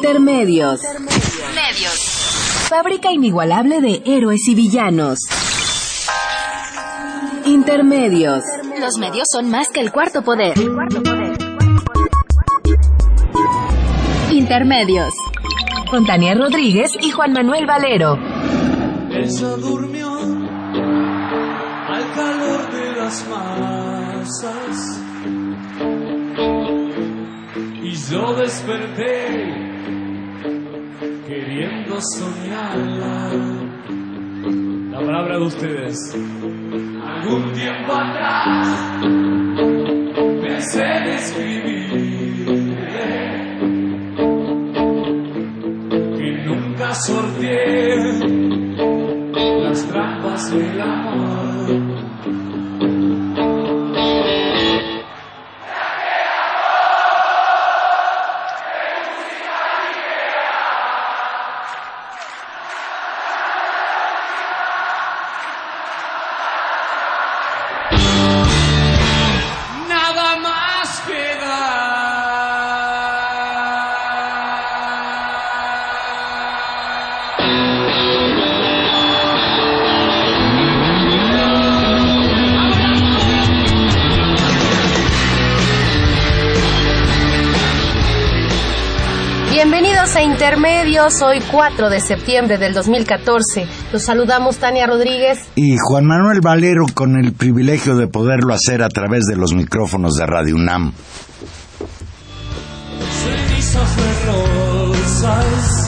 Intermedios. Medios. Fábrica inigualable de héroes y villanos. Intermedios. Los medios son más que el cuarto poder. Intermedios. Con Tania Rodríguez y Juan Manuel Valero. Ella durmió al calor de las masas. Y yo desperté queriendo soñarla. La palabra de ustedes. Algún tiempo atrás pensé en escribirle que nunca sorteé las trampas del amor. Intermedios, hoy 4 de septiembre del 2014. Los saludamos Tania Rodríguez. Y Juan Manuel Valero con el privilegio de poderlo hacer a través de los micrófonos de Radio UNAM. rosas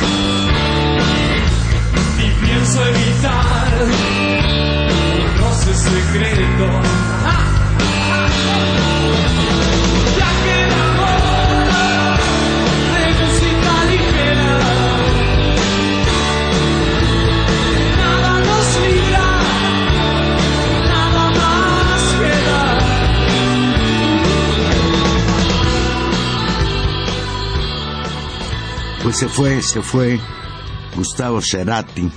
y pienso evitar un roce secreto. Ya Pues se fue, se fue Gustavo Cerati.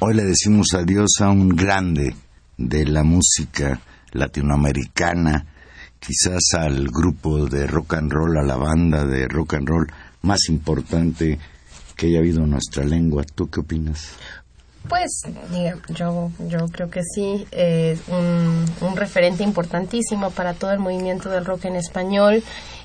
Hoy le decimos adiós a un grande de la música latinoamericana, quizás al grupo de rock and roll, a la banda de rock and roll más importante que haya habido en nuestra lengua. ¿Tú qué opinas? Pues yo, yo creo que sí, es un, un referente importantísimo para todo el movimiento del rock en español,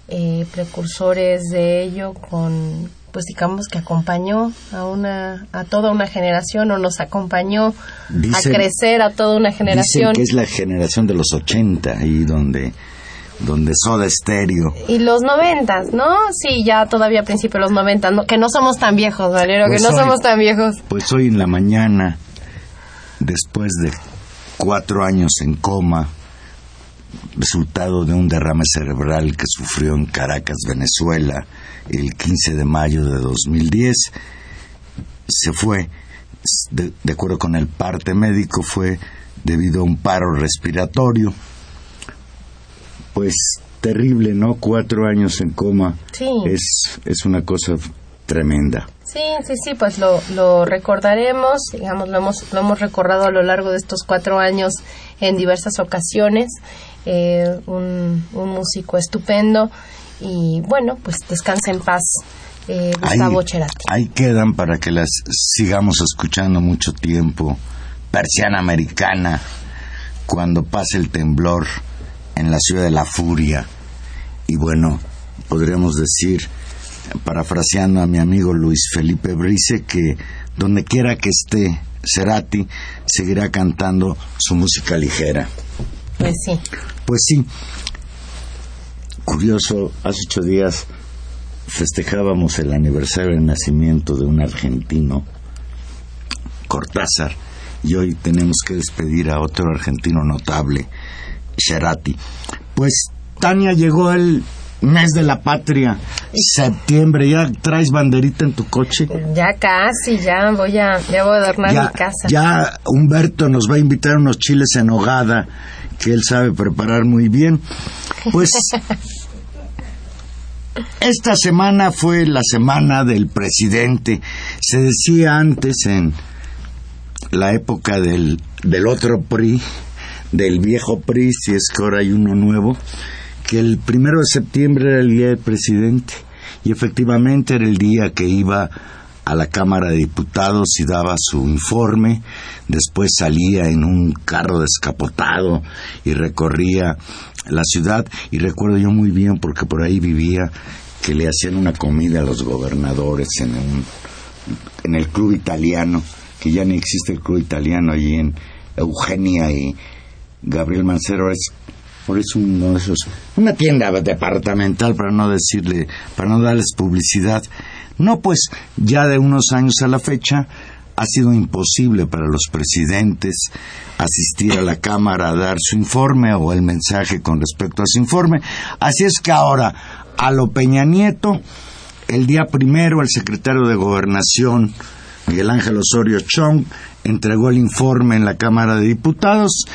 eh, precursores de ello con, pues digamos que acompañó a una, a toda una generación o nos acompañó Dicen- a crecer a toda una generación. Dicen que es la generación de los 80, ahí donde, donde Soda Stereo. Y los noventas, ¿no? Sí, ya todavía a principios de los noventas, no, que no somos tan viejos, Valero, Pues que no hoy- somos tan viejos. Pues hoy en la mañana, después de cuatro años en coma, resultado de un derrame cerebral que sufrió en Caracas, Venezuela, el 15 de mayo de 2010, se fue, de, de acuerdo con el parte médico, fue debido a un paro respiratorio. Pues terrible, ¿no? Cuatro años en coma. Sí. Es, es una cosa tremenda. Sí, sí, sí, pues lo, lo recordaremos, digamos, lo hemos, lo hemos recordado a lo largo de estos cuatro años en diversas ocasiones. Eh, un, un músico estupendo y bueno, pues descansa en paz, eh, Gustavo ahí, Cerati. ahí quedan para que las sigamos escuchando mucho tiempo. Persiana americana, cuando pase el temblor en la ciudad de la furia. Y bueno, podríamos decir, parafraseando a mi amigo Luis Felipe Brice, que donde quiera que esté Cerati, seguirá cantando su música ligera. Pues sí, Pues sí, curioso, hace ocho días festejábamos el aniversario del nacimiento de un argentino, Cortázar, y hoy tenemos que despedir a otro argentino notable, Cerati. Pues Tania llegó el mes de la patria, septiembre, ya traes banderita en tu coche. ya casi, ya voy a, ya voy a adornar Ya, mi casa. ya Humberto nos va a invitar unos chiles en hogada que él sabe preparar muy bien. Pues esta semana fue la semana del presidente. Se decía antes en la época del, del otro PRI, del viejo PRI, si es que ahora hay uno nuevo, que el primero de septiembre era el día del presidente y efectivamente era el día que iba a la Cámara de Diputados y daba su informe, después salía en un carro descapotado y recorría la ciudad y recuerdo yo muy bien porque por ahí vivía que le hacían una comida a los gobernadores en, un, en el club italiano, que ya ni existe el club italiano allí en Eugenia y Gabriel Mancero es por eso uno de esos una tienda departamental para no decirle para no darles publicidad no pues ya de unos años a la fecha ha sido imposible para los presidentes asistir a la Cámara a dar su informe o el mensaje con respecto a su informe. Así es que ahora, a lo Peña Nieto, el día primero el secretario de Gobernación, Miguel Ángel Osorio Chong, entregó el informe en la Cámara de Diputados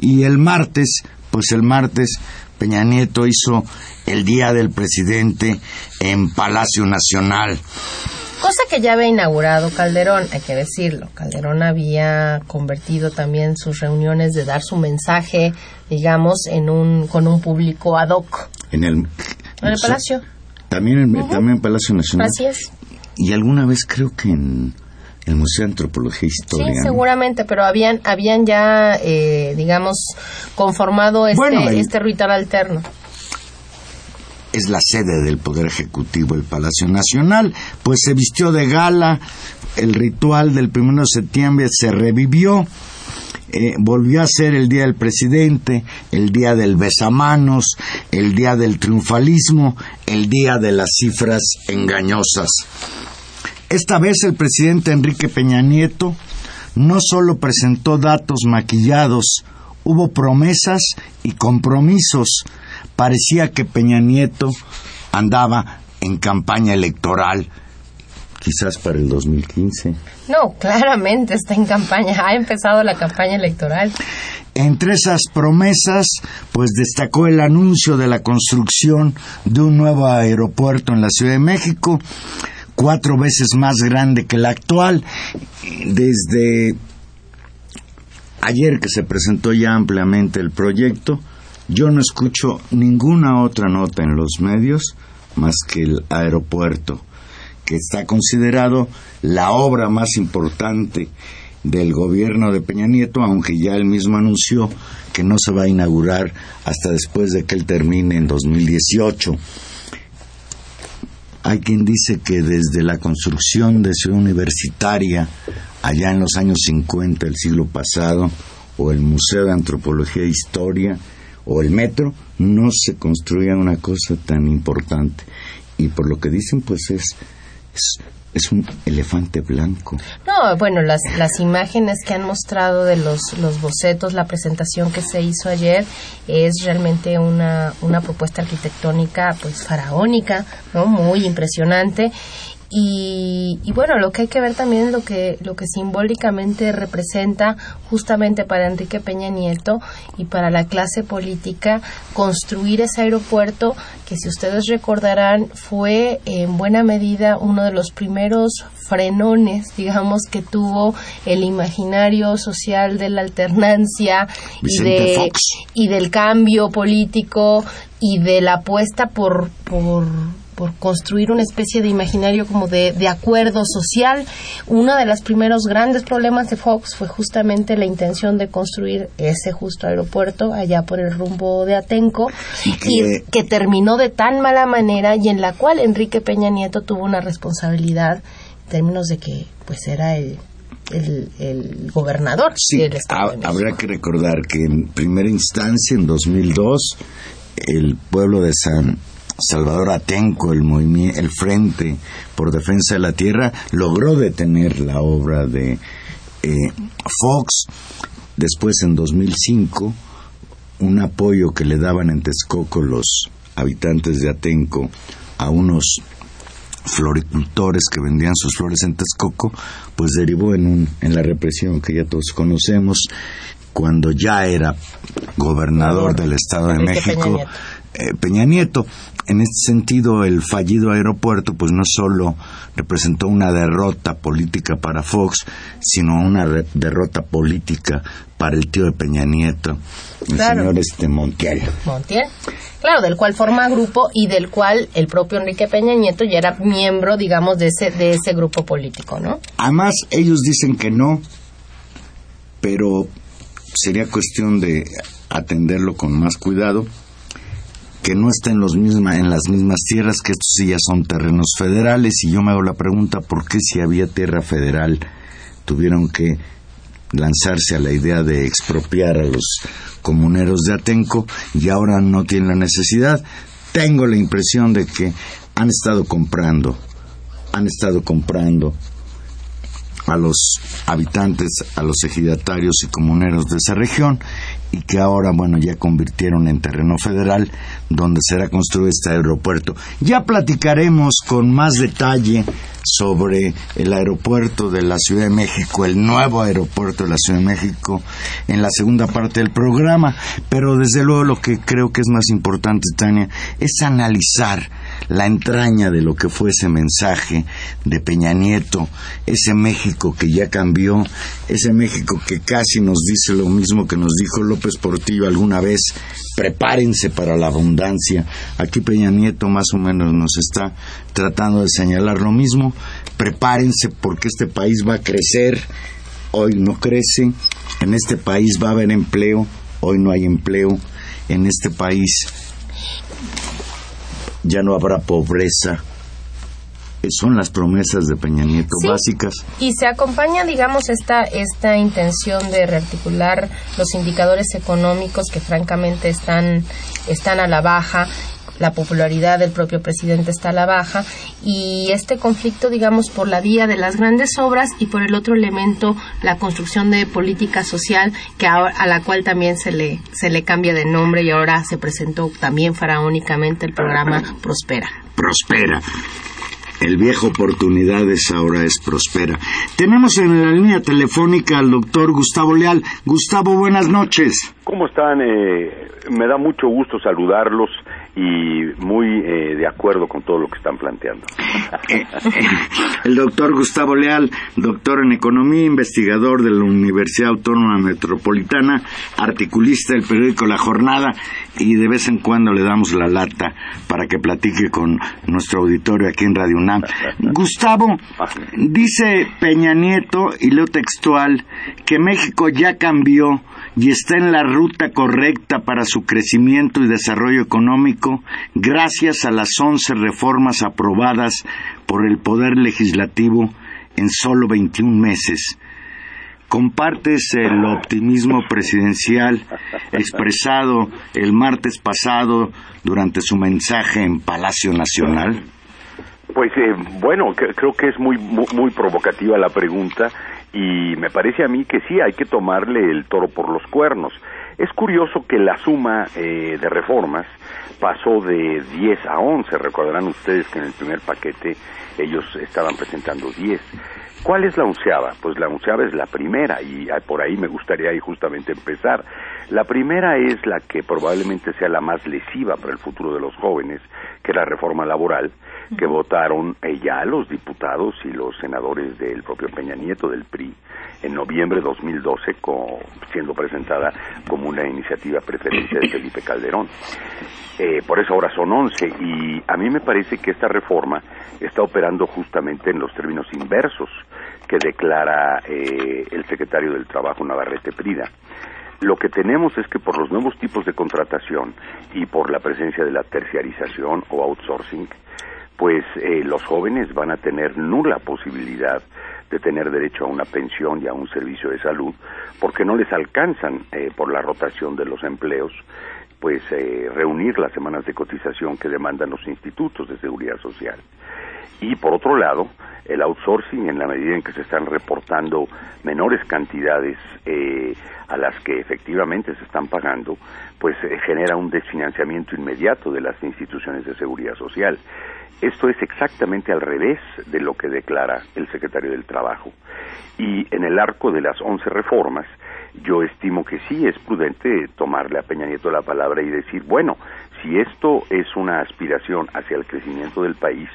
y el martes, pues el martes Peña Nieto hizo el Día del Presidente en Palacio Nacional. Cosa que ya había inaugurado Calderón, hay que decirlo. Calderón había convertido también sus reuniones de dar su mensaje, digamos, en un con un público ad hoc. En el, En el Palacio. También en, también en Palacio Nacional. Así es. Y alguna vez creo que en el Museo de Antropología e Historia. Sí, seguramente, pero habían habían ya, eh, digamos, conformado este, Bueno, el- este ritual alterno. es la sede del Poder Ejecutivo, el Palacio Nacional, pues se vistió de gala, el ritual del 1 de septiembre se revivió, eh, volvió a ser el Día del Presidente, el Día del Besamanos, el Día del Triunfalismo, el Día de las Cifras Engañosas. Esta vez el presidente Enrique Peña Nieto no solo presentó datos maquillados, hubo promesas y compromisos. Parecía que Peña Nieto andaba en campaña electoral, quizás para el 2015. No, claramente está en campaña, ha empezado la campaña electoral. Entre esas promesas, pues destacó el anuncio de la construcción de un nuevo aeropuerto en la Ciudad de México, cuatro veces más grande que el actual. Desde ayer que se presentó ya ampliamente el proyecto, yo no escucho ninguna otra nota en los medios más que el aeropuerto, que está considerado la obra más importante del gobierno de Peña Nieto, aunque ya él mismo anunció que no se va a inaugurar hasta después de que él termine en 2018. Hay quien dice que desde la construcción de Ciudad Universitaria, allá en los años 50 del siglo pasado, o el Museo de Antropología e Historia, o el metro, no se construía una cosa tan importante. Y por lo que dicen, pues es, es, es un elefante blanco. No, bueno, las, las imágenes que han mostrado de los, los bocetos, la presentación que se hizo ayer, es realmente una, una propuesta arquitectónica pues faraónica, ¿no? Muy impresionante. Y, y bueno, lo que hay que ver también es lo que, lo que simbólicamente representa justamente para Enrique Peña Nieto y para la clase política construir ese aeropuerto que si ustedes recordarán fue en buena medida uno de los primeros frenones, digamos, que tuvo el imaginario social de la alternancia y, de, y del cambio político y de la apuesta por, por, por construir una especie de imaginario como de, de acuerdo social. Uno de los primeros grandes problemas de Fox fue justamente la intención de construir ese justo aeropuerto allá por el rumbo de Atenco Y que- y que terminó de tan mala manera y en la cual Enrique Peña Nieto tuvo una responsabilidad en términos de que pues era el, el, el gobernador Sí, del Estado de habrá que recordar que en primera instancia, en 2002, el pueblo de San Salvador Atenco, el, movimi- el Frente por Defensa de la Tierra, logró detener la obra de eh, Fox. Después, en 2005, un apoyo que le daban en Texcoco los habitantes de Atenco a unos floricultores que vendían sus flores en Texcoco, pues derivó en, un, en la represión que ya todos conocemos, cuando ya era gobernador del Estado de México, Peña Nieto. eh, Peña Nieto. En este sentido, el fallido aeropuerto, pues no solo representó una derrota política para Fox, sino una derrota política para el tío de Peña Nieto, el señor este Montiel. Montiel, claro, del cual forma grupo y del cual el propio Enrique Peña Nieto ya era miembro, digamos, de ese, de ese grupo político, ¿no? Además, ellos dicen que no, pero sería cuestión de atenderlo con más cuidado que no está en, los misma, en las mismas tierras, que estos sí ya son terrenos federales, y yo me hago la pregunta, ¿por qué si había tierra federal tuvieron que lanzarse a la idea de expropiar a los comuneros de Atenco y ahora no tienen la necesidad? Tengo la impresión de que han estado comprando, han estado comprando a los habitantes, a los ejidatarios y comuneros de esa región y que ahora, bueno, ya convirtieron en terreno federal donde será construido este aeropuerto. Ya platicaremos con más detalle sobre el aeropuerto de la Ciudad de México, el nuevo aeropuerto de la Ciudad de México, en la segunda parte del programa, pero desde luego lo que creo que es más importante, Tania, es analizar la entraña de lo que fue ese mensaje de Peña Nieto, ese México que ya cambió, ese México que casi nos dice lo mismo que nos dijo López Portillo alguna vez, prepárense para la abundancia. Aquí Peña Nieto más o menos nos está tratando de señalar lo mismo, prepárense porque este país va a crecer, hoy no crece, en este país va a haber empleo, hoy no hay empleo, en este país ya no habrá pobreza. Son las promesas de Peña Nieto básicas. Y se acompaña, digamos, esta, esta intención de rearticular los indicadores económicos que francamente están, están a la baja la popularidad del propio presidente está a la baja y este conflicto, digamos, por la vía de las grandes obras y por el otro elemento, la construcción de política social que a, la cual también se le, se le cambia de nombre y ahora se presentó también faraónicamente el programa Prospera. Prospera. El viejo oportunidades ahora es prospera. Tenemos en la línea telefónica al doctor Gustavo Leal. Gustavo, buenas noches. ¿Cómo están? Eh, me da mucho gusto saludarlos y muy eh, de acuerdo con todo lo que están planteando. Eh, el doctor Gustavo Leal, doctor en Economía, investigador de la Universidad Autónoma Metropolitana, articulista del periódico La Jornada y de vez en cuando le damos la lata para que platique con nuestro auditorio aquí en Radio UNAM. Gustavo, dice Peña Nieto, y leo textual, que México ya cambió y está en la ruta correcta para su crecimiento y desarrollo económico gracias a las once reformas aprobadas por el Poder Legislativo en solo 21 meses. ¿Compartes el optimismo presidencial expresado el martes pasado durante su mensaje en Palacio Nacional? Pues eh, bueno, creo que es muy, muy provocativa la pregunta y me parece a mí que sí hay que tomarle el toro por los cuernos. Es curioso que la suma eh, de reformas pasó de 10 a 11. Recordarán ustedes que en el primer paquete ellos estaban presentando 10. ¿Cuál es la onceava? Pues la onceava es la primera y por ahí me gustaría justamente empezar. La primera es la que probablemente sea la más lesiva para el futuro de los jóvenes, que es la reforma laboral, que votaron ya los diputados y los senadores del propio Peña Nieto del PRI en noviembre de 2012 siendo presentada como una iniciativa preferencia de Felipe Calderón. Eh, por eso ahora son 11 y a mí me parece que esta reforma está operando justamente en los términos inversos que declara eh, el secretario del Trabajo Navarrete Prida. Lo que tenemos es que por los nuevos tipos de contratación y por la presencia de la terciarización o outsourcing, pues eh, los jóvenes van a tener nula posibilidad de tener derecho a una pensión y a un servicio de salud porque no les alcanzan eh, por la rotación de los empleos pues eh, reunir las semanas de cotización que demandan los institutos de seguridad social. Y por otro lado, el outsourcing, en la medida en que se están reportando menores cantidades a las que efectivamente se están pagando, pues genera un desfinanciamiento inmediato de las instituciones de seguridad social. Esto es exactamente al revés de lo que declara el secretario del Trabajo. Y en el arco de las once reformas, yo estimo que sí es prudente tomarle a Peña Nieto la palabra y decir, bueno, si esto es una aspiración hacia el crecimiento del país,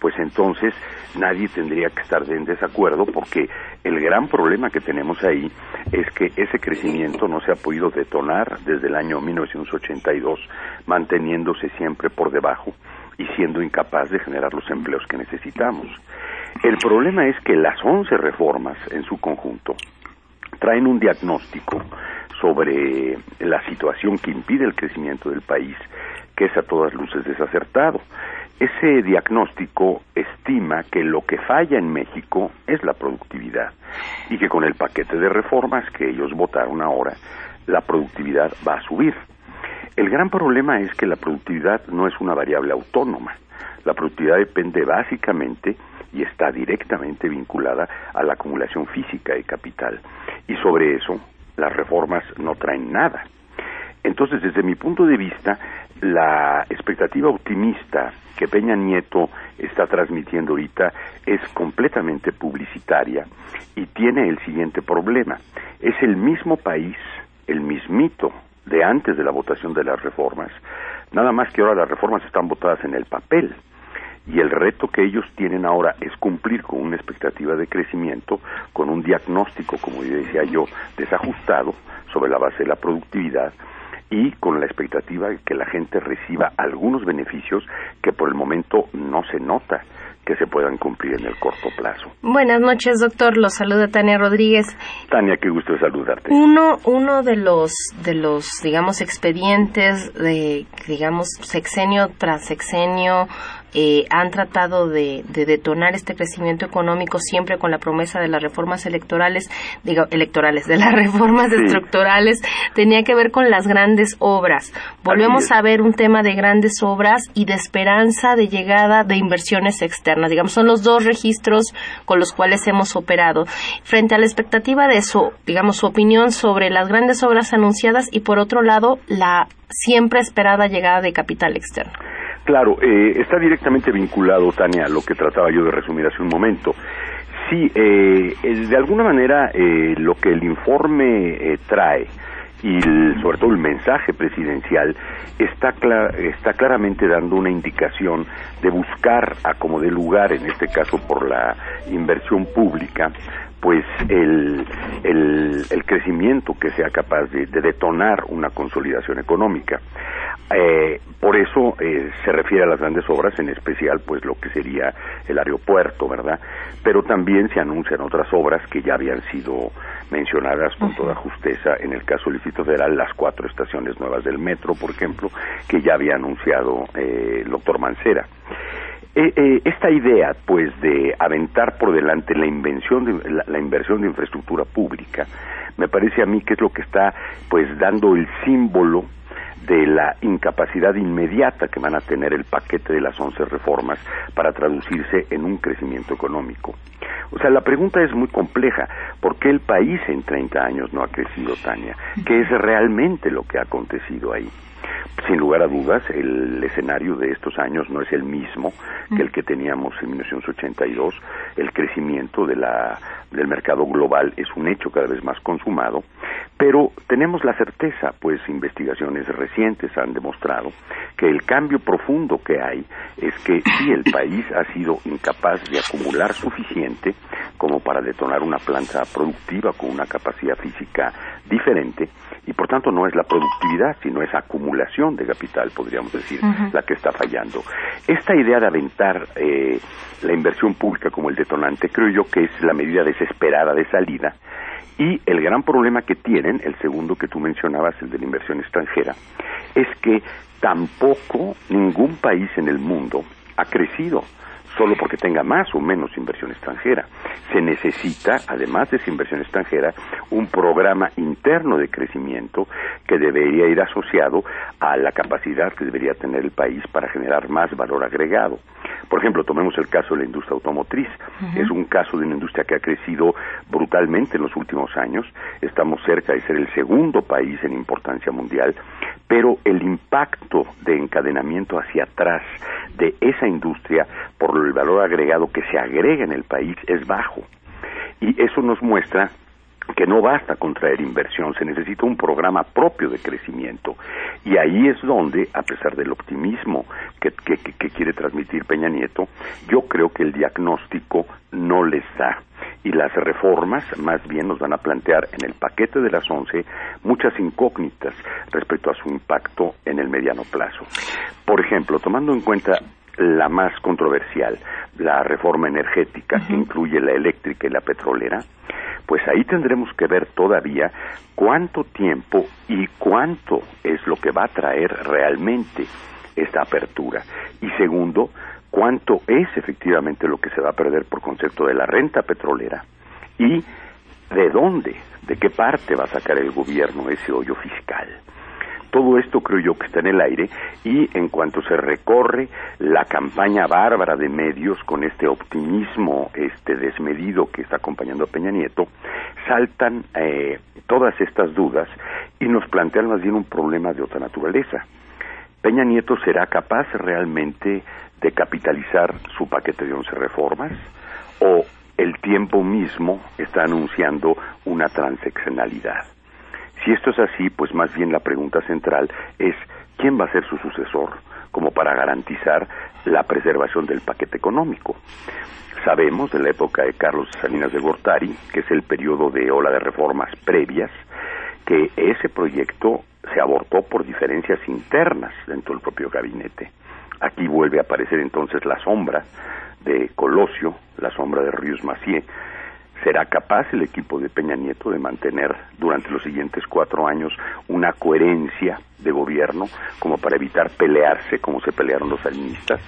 pues entonces nadie tendría que estar en desacuerdo porque el gran problema que tenemos ahí es que ese crecimiento no se ha podido detonar desde el año 1982, manteniéndose siempre por debajo y siendo incapaz de generar los empleos que necesitamos. El problema es que las 11 reformas en su conjunto traen un diagnóstico sobre la situación que impide el crecimiento del país, que es a todas luces desacertado. Ese diagnóstico estima que lo que falla en México es la productividad y que con el paquete de reformas que ellos votaron ahora, la productividad va a subir. El gran problema es que la productividad no es una variable autónoma. La productividad depende básicamente y está directamente vinculada a la acumulación física de capital. Y sobre eso, las reformas no traen nada. Entonces, desde mi punto de vista, la expectativa optimista que Peña Nieto está transmitiendo ahorita es completamente publicitaria y tiene el siguiente problema. Es el mismo país, el mismito de antes de la votación de las reformas, nada más que ahora las reformas están votadas en el papel. Y el reto que ellos tienen ahora es cumplir con una expectativa de crecimiento, con un diagnóstico, como decía yo, desajustado sobre la base de la productividad y con la expectativa de que la gente reciba algunos beneficios que por el momento no se nota que se puedan cumplir en el corto plazo. Buenas noches, doctor. Los saluda Tania Rodríguez. Tania, qué gusto saludarte. Uno, uno de los, de los, digamos, expedientes de, digamos, sexenio tras sexenio, eh, han tratado de, detonar este crecimiento económico siempre con la promesa de las reformas electorales, digo, electorales, de las reformas estructurales, tenía que ver con las grandes obras. Volvemos a ver un tema de grandes obras y de esperanza de llegada de inversiones externas. Digamos, son los dos registros con los cuales hemos operado. Frente a la expectativa de su, digamos, su opinión sobre las grandes obras anunciadas y por otro lado, la siempre esperada llegada de capital externo. Claro, eh, está directamente vinculado, Tania, a lo que trataba yo de resumir hace un momento. Sí, eh, de alguna manera eh, lo que el informe trae y sobre todo el mensaje presidencial está, está claramente dando una indicación de buscar a como de lugar, en este caso por la inversión pública, pues el, el, crecimiento que sea capaz de, detonar una consolidación económica. Eh, por eso eh, se refiere a las grandes obras, en especial pues lo que sería el aeropuerto, ¿verdad? Pero también se anuncian otras obras que ya habían sido mencionadas con toda justeza en el caso del Distrito Federal, las cuatro estaciones nuevas del metro, por ejemplo, que ya había anunciado eh, el doctor Mancera. Eh, eh, esta idea, pues, de aventar por delante la invención, de, la, inversión de infraestructura pública, me parece a mí que es lo que está, pues, dando el símbolo de la incapacidad inmediata que van a tener el paquete de las once reformas para traducirse en un crecimiento económico. O sea, la pregunta es muy compleja. ¿Por qué el país en 30 años no ha crecido, Tania? ¿Qué es realmente lo que ha acontecido ahí? Sin lugar a dudas, el escenario de estos años no es el mismo que el que teníamos en 1982. El crecimiento de la, del mercado global es un hecho cada vez más consumado, pero tenemos la certeza, pues investigaciones recientes han demostrado que el cambio profundo que hay es que si el país ha sido incapaz de acumular suficiente como para detonar una planta productiva con una capacidad física diferente y por tanto no es la productividad, sino es acumulación de capital, podríamos decir, la que está fallando. Esta idea de aventar eh, la inversión pública como el detonante, creo yo que es la medida desesperada de salida. Y el gran problema que tienen, el segundo que tú mencionabas, el de la inversión extranjera, es que tampoco ningún país en el mundo ha crecido solo porque tenga más o menos inversión extranjera. Se necesita, además de esa inversión extranjera, un programa interno de crecimiento que debería ir asociado a la capacidad que debería tener el país para generar más valor agregado. Por ejemplo, tomemos el caso de la industria automotriz. Es un caso de una industria que ha crecido brutalmente en los últimos años. Estamos cerca de ser el segundo país en importancia mundial, pero el impacto de encadenamiento hacia atrás de esa industria por el valor agregado que se agrega en el país es bajo. Y eso nos muestra que no basta con traer inversión, se necesita un programa propio de crecimiento. Y ahí es donde, a pesar del optimismo que, que, que quiere transmitir Peña Nieto, yo creo que el diagnóstico no les da. Y las reformas más bien nos van a plantear en el paquete de las once muchas incógnitas respecto a su impacto en el mediano plazo. Por ejemplo, tomando en cuenta la más controversial, la reforma energética que incluye la eléctrica y la petrolera, pues ahí tendremos que ver todavía cuánto tiempo y cuánto es lo que va a traer realmente esta apertura. Y segundo, cuánto es efectivamente lo que se va a perder por concepto de la renta petrolera y de dónde, de qué parte va a sacar el gobierno ese hoyo fiscal todo esto creo yo que está en el aire y en cuanto se recorre la campaña bárbara de medios con este optimismo este desmedido que está acompañando a Peña Nieto, saltan eh, todas estas dudas y nos plantean más bien un problema de otra naturaleza. Peña Nieto será capaz realmente de capitalizar su paquete de once reformas o el tiempo mismo está anunciando una transeccionalidad. Si esto es así, pues más bien la pregunta central es quién va a ser su sucesor, como para garantizar la preservación del paquete económico. Sabemos de la época de Carlos Salinas de Gortari, que es el periodo de ola de reformas previas, que ese proyecto se abortó por diferencias internas dentro del propio gabinete. Aquí vuelve a aparecer entonces la sombra de Colosio, la sombra de Ríos Macié, ¿Será capaz el equipo de Peña Nieto de mantener durante los siguientes cuatro años una coherencia de gobierno como para evitar pelearse como se pelearon los salinistas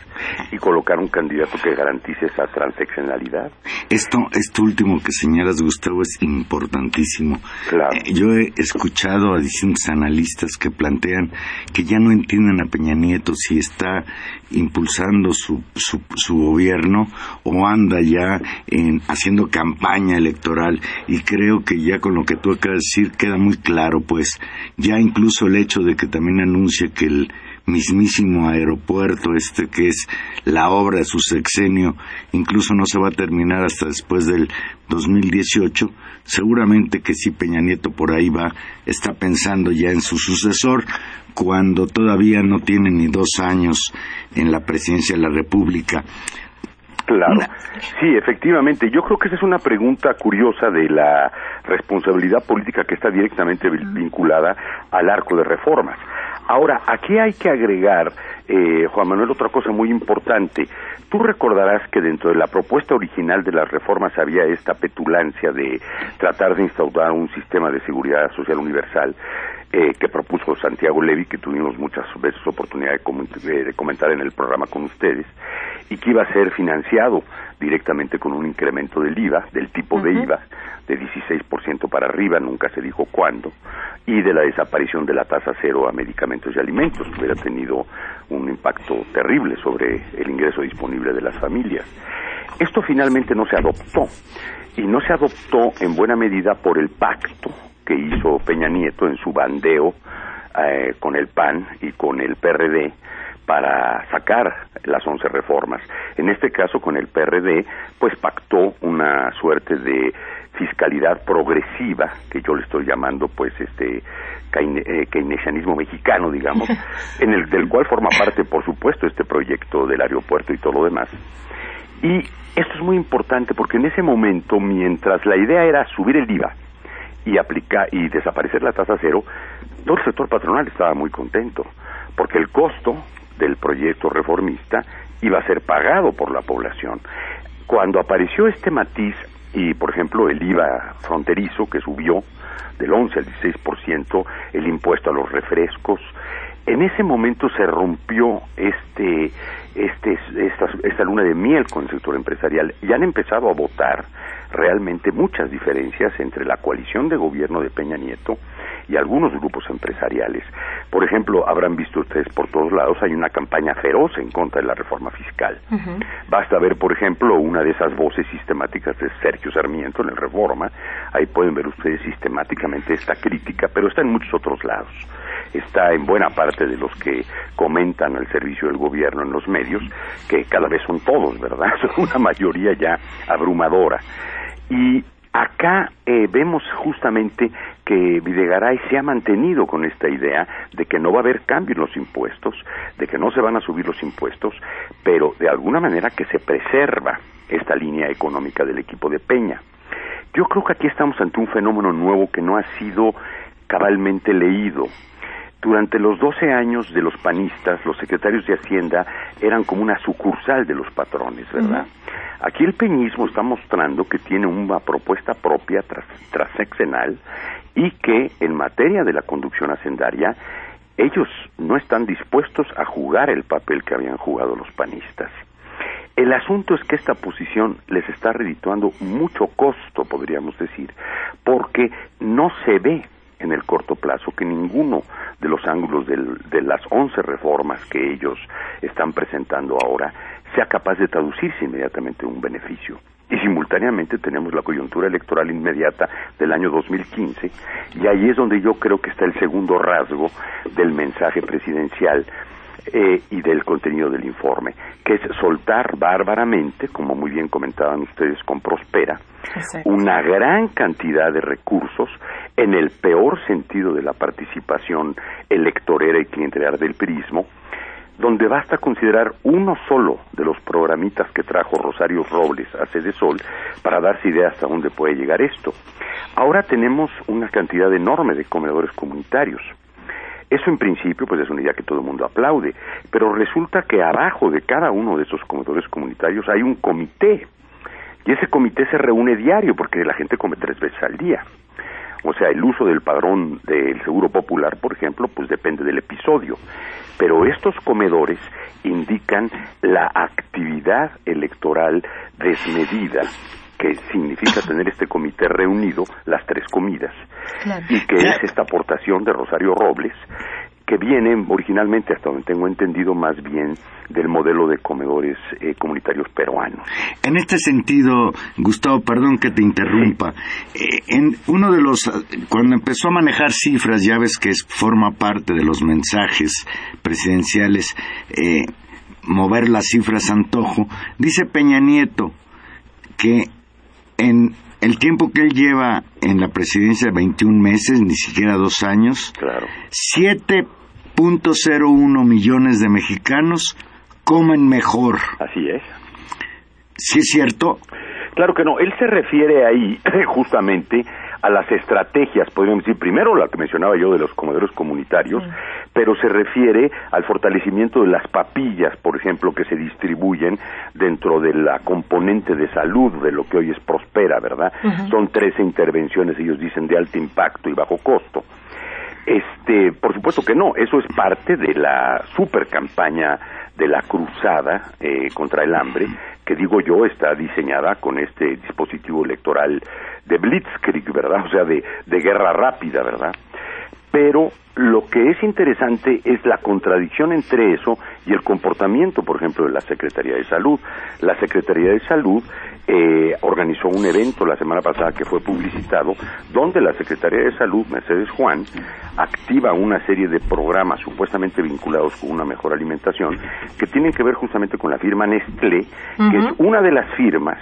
y colocar un candidato que garantice esa transeccionalidad? Esto, esto último que señalas, Gustavo, es importantísimo. Eh, yo he escuchado a distintos analistas que plantean que ya no entienden a Peña Nieto si está impulsando su, su, su gobierno o anda ya en, haciendo campaña electoral y creo que ya con lo que tú acabas de decir queda muy claro pues ya incluso el hecho de que también anuncie que el mismísimo aeropuerto este que es la obra de su sexenio incluso no se va a terminar hasta después del 2018 seguramente que sí Peña Nieto por ahí va está pensando ya en su sucesor cuando todavía no tiene ni dos años en la presidencia de la República. Claro, sí, efectivamente. Yo creo que esa es una pregunta curiosa de la responsabilidad política que está directamente vinculada al arco de reformas. Ahora, aquí hay que agregar, eh, Juan Manuel, otra cosa muy importante. Tú recordarás que dentro de la propuesta original de las reformas había esta petulancia de tratar de instaurar un sistema de seguridad social universal eh, que propuso Santiago Levy, que tuvimos muchas veces oportunidad de, comentar en el programa con ustedes, y que iba a ser financiado directamente con un incremento del IVA, del tipo de IVA, de 16% para arriba, nunca se dijo cuándo, y de la desaparición de la tasa cero a medicamentos y alimentos, que hubiera tenido un impacto terrible sobre el ingreso disponible de las familias. Esto finalmente no se adoptó, y no se adoptó en buena medida por el pacto que hizo Peña Nieto en su bandeo eh, con el PAN y con el PRD para sacar las once reformas. En este caso, con el PRD, pues pactó una suerte de fiscalidad progresiva, que yo le estoy llamando, pues, este eh, keynesianismo mexicano, digamos, en el del cual forma parte, por supuesto, este proyecto del aeropuerto y todo lo demás. Y esto es muy importante porque en ese momento, mientras la idea era subir el IVA, y aplicar y desaparecer la tasa cero, todo el sector patronal estaba muy contento, porque el costo del proyecto reformista iba a ser pagado por la población. Cuando apareció este matiz y, por ejemplo, el IVA fronterizo que subió del 11 al 16%, el impuesto a los refrescos, en ese momento se rompió este, este, esta, esta luna de miel con el sector empresarial. Y han empezado a votar realmente muchas diferencias entre la coalición de gobierno de Peña Nieto y algunos grupos empresariales. Por ejemplo, habrán visto ustedes por todos lados, hay una campaña feroz en contra de la reforma fiscal. Basta ver, por ejemplo, una de esas voces sistemáticas de Sergio Sarmiento en el Reforma, ahí pueden ver ustedes sistemáticamente esta crítica, pero está en muchos otros lados. Está en buena parte de los que comentan al servicio del gobierno en los medios, que cada vez son todos, ¿verdad? Son una mayoría ya abrumadora. Y Acá eh, vemos justamente que Videgaray se ha mantenido con esta idea de que no va a haber cambio en los impuestos, de que no se van a subir los impuestos, pero de alguna manera que se preserva esta línea económica del equipo de Peña. Yo creo que aquí estamos ante un fenómeno nuevo que no ha sido cabalmente leído. Durante los 12 años de los panistas, los secretarios de Hacienda eran como una sucursal de los patrones, ¿verdad? Aquí el peñismo está mostrando que tiene una propuesta propia tras, transeccional y que en materia de la conducción hacendaria ellos no están dispuestos a jugar el papel que habían jugado los panistas. El asunto es que esta posición les está redituando mucho costo, podríamos decir, porque no se ve en el corto plazo que ninguno de los ángulos del, de las once reformas que ellos están presentando ahora sea capaz de traducirse inmediatamente en un beneficio. Y simultáneamente tenemos la coyuntura electoral inmediata del año 2015, y ahí es donde yo creo que está el segundo rasgo del mensaje presidencial eh, y del contenido del informe, que es soltar bárbaramente, como muy bien comentaban ustedes con Prospera, Exacto. una gran cantidad de recursos en el peor sentido de la participación electorera y clientelar del prismo, donde basta considerar uno solo de los programitas que trajo Rosario Robles a Sede Sol para darse idea hasta dónde puede llegar esto. Ahora tenemos una cantidad enorme de comedores comunitarios. Eso en principio pues es una idea que todo el mundo aplaude, pero resulta que abajo de cada uno de esos comedores comunitarios hay un comité y ese comité se reúne diario porque la gente come tres veces al día. O sea, el uso del padrón del Seguro Popular, por ejemplo, pues depende del episodio. Pero estos comedores indican la actividad electoral desmedida que significa tener este comité reunido las tres comidas Claro. y que es esta aportación de Rosario Robles que viene originalmente, hasta donde tengo entendido, más bien del modelo de comedores eh, comunitarios peruanos. En este sentido, Gustavo, perdón que te interrumpa. Eh, en uno de los, cuando empezó a manejar cifras, ya ves que es, forma parte de los mensajes presidenciales, eh, mover las cifras antojo, dice Peña Nieto que en el tiempo que él lleva en la presidencia, 21 meses, ni siquiera dos años, Claro. 7.01 millones de mexicanos comen mejor. Así es. ¿Sí es cierto? Claro que no, él se refiere ahí justamente a las estrategias, podríamos decir, primero la que mencionaba yo de los comedores comunitarios, pero se refiere al fortalecimiento de las papillas, por ejemplo, que se distribuyen dentro de la componente de salud de lo que hoy es Prospera, ¿verdad? Son 13 intervenciones, ellos dicen, de alto impacto y bajo costo. Este, por supuesto que no, eso es parte de la super campaña de la cruzada eh, contra el hambre, que digo yo está diseñada con este dispositivo electoral de blitzkrieg, ¿verdad? O sea, de, de guerra rápida, ¿verdad? Pero lo que es interesante es la contradicción entre eso y el comportamiento, por ejemplo, de la Secretaría de Salud. La Secretaría de Salud eh, organizó un evento la semana pasada que fue publicitado, donde la Secretaría de Salud, Mercedes Juan, activa una serie de programas supuestamente vinculados con una mejor alimentación que tienen que ver justamente con la firma Nestlé, que es una de las firmas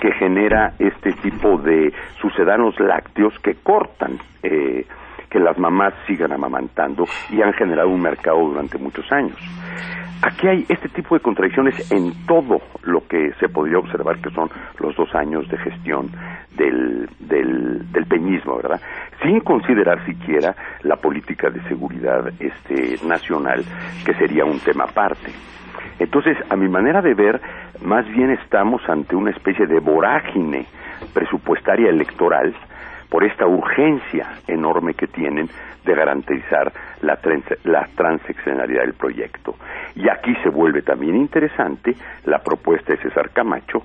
que genera este tipo de sucedanos lácteos que cortan eh, que las mamás sigan amamantando y han generado un mercado durante muchos años. Aquí hay este tipo de contradicciones en todo lo que se podría observar que son los dos años de gestión del, del, del peñismo, ¿verdad? Sin considerar siquiera la política de seguridad este, nacional, que sería un tema aparte. Entonces, a mi manera de ver, más bien estamos ante una especie de vorágine presupuestaria electoral por esta urgencia enorme que tienen de garantizar la, trans- la transeccionalidad del proyecto. Y aquí se vuelve también interesante la propuesta de César Camacho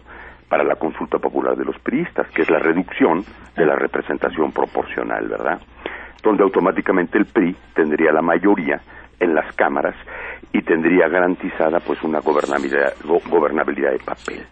para la consulta popular de los priistas, que es la reducción de la representación proporcional, ¿verdad? Donde automáticamente el PRI tendría la mayoría en las cámaras y tendría garantizada pues una gobernabilidad, go- gobernabilidad de papel.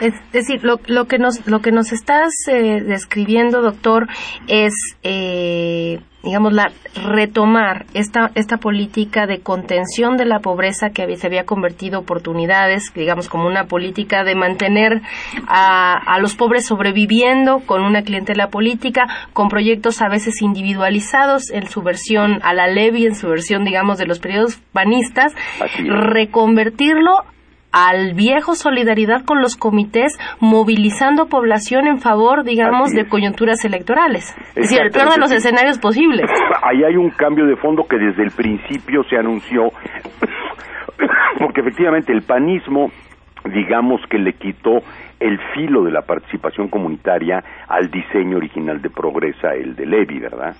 Es decir, lo, lo que nos lo que nos estás eh, describiendo, doctor, es eh, digamos, la retomar esta, esta política de contención de la pobreza que había, se había convertido oportunidades, digamos, como una política de mantener a, a los pobres sobreviviendo con una clientela política, con proyectos a veces individualizados en su versión a la levy, en su versión, digamos, de los periodos panistas, reconvertirlo al viejo solidaridad con los comités, movilizando población en favor, digamos, de coyunturas electorales. Es decir, el peor de los escenarios posibles. Ahí hay un cambio de fondo que desde el principio se anunció, porque efectivamente el panismo, digamos que le quitó el filo de la participación comunitaria al diseño original de Progresa, el de Levi, ¿verdad?